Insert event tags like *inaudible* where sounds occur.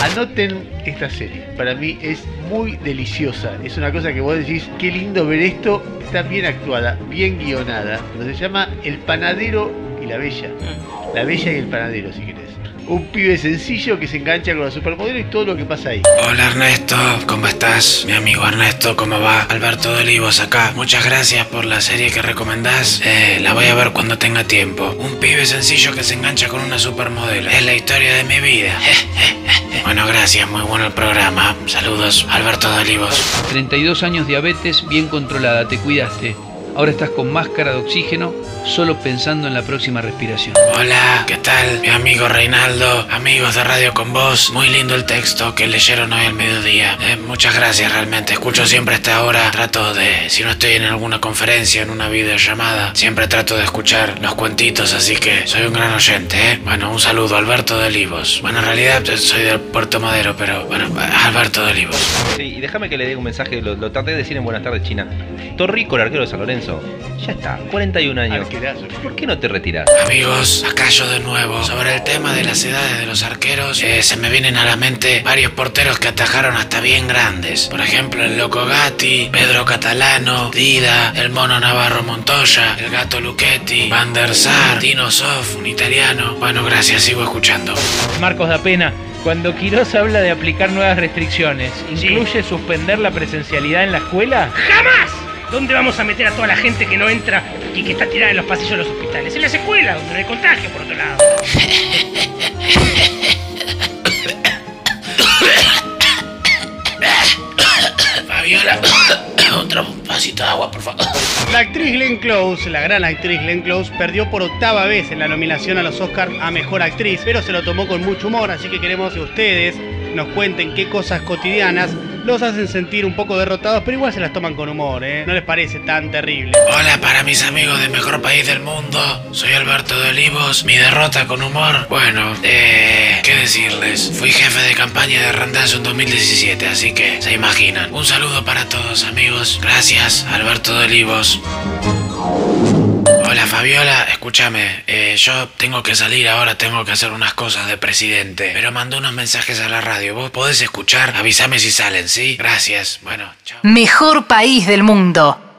Anoten esta serie. Para mí es muy deliciosa. Es una cosa que vos decís, qué lindo ver esto. Está bien actuada, bien guionada. Se llama El panadero y la bella. La bella y el panadero, si querés. Un pibe sencillo que se engancha con la supermodelo y todo lo que pasa ahí. Hola Ernesto, ¿cómo estás? Mi amigo Ernesto, ¿cómo va? Alberto de Olivos acá. Muchas gracias por la serie que recomendás. Eh, la voy a ver cuando tenga tiempo. Un pibe sencillo que se engancha con una supermodelo. Es la historia de mi vida. *laughs* bueno, gracias, muy bueno el programa. Saludos, Alberto de Olivos. 32 años diabetes bien controlada, te cuidaste. Ahora estás con máscara de oxígeno solo pensando en la próxima respiración. Hola, ¿qué tal? Mi amigo Reinaldo, amigos de Radio con Vos. Muy lindo el texto que leyeron hoy al mediodía. Eh, muchas gracias realmente. Escucho siempre a esta hora. Trato de, si no estoy en alguna conferencia, en una videollamada, siempre trato de escuchar los cuentitos, así que soy un gran oyente, ¿eh? Bueno, un saludo, Alberto de Olivos. Bueno, en realidad soy de Puerto Madero, pero bueno, Alberto de Olivos. Sí, y déjame que le diga un mensaje, lo, lo traté de decir en Buenas tardes China. Torrico, el arquero de San Lorenzo, ya está, 41 años. ¿Por qué no te retiras? Amigos, acá yo de nuevo. Sobre el tema de las edades de los arqueros, eh, se me vienen a la mente varios porteros que atajaron hasta bien grandes. Por ejemplo, el Loco Gatti, Pedro Catalano, Dida, el Mono Navarro Montoya, el Gato Luchetti, Van der Sar, Dino Sof, un italiano. Bueno, gracias, sigo escuchando. Marcos da pena. Cuando Quiroz habla de aplicar nuevas restricciones, ¿incluye suspender la presencialidad en la escuela? ¡Jamás! ¿Dónde vamos a meter a toda la gente que no entra y que está tirada en los pasillos de los hospitales? En las escuelas, donde no hay contagio, por otro lado. Fabiola, *coughs* otro vasito de agua, por favor. La actriz Glenn Close, la gran actriz Glenn Close, perdió por octava vez en la nominación a los Oscars a Mejor Actriz, pero se lo tomó con mucho humor, así que queremos que ustedes nos cuenten qué cosas cotidianas los hacen sentir un poco derrotados, pero igual se las toman con humor, ¿eh? No les parece tan terrible. Hola para mis amigos del mejor país del mundo. Soy Alberto de Olivos. Mi derrota con humor. Bueno, eh, ¿qué decirles? Fui jefe de campaña de Randazo en 2017, así que se imaginan. Un saludo para todos, amigos. Gracias, Alberto de Olivos. Fabiola, escúchame, eh, yo tengo que salir ahora, tengo que hacer unas cosas de presidente, pero mandó unos mensajes a la radio, vos podés escuchar, avísame si salen, ¿sí? Gracias, bueno, chao. Mejor país del mundo.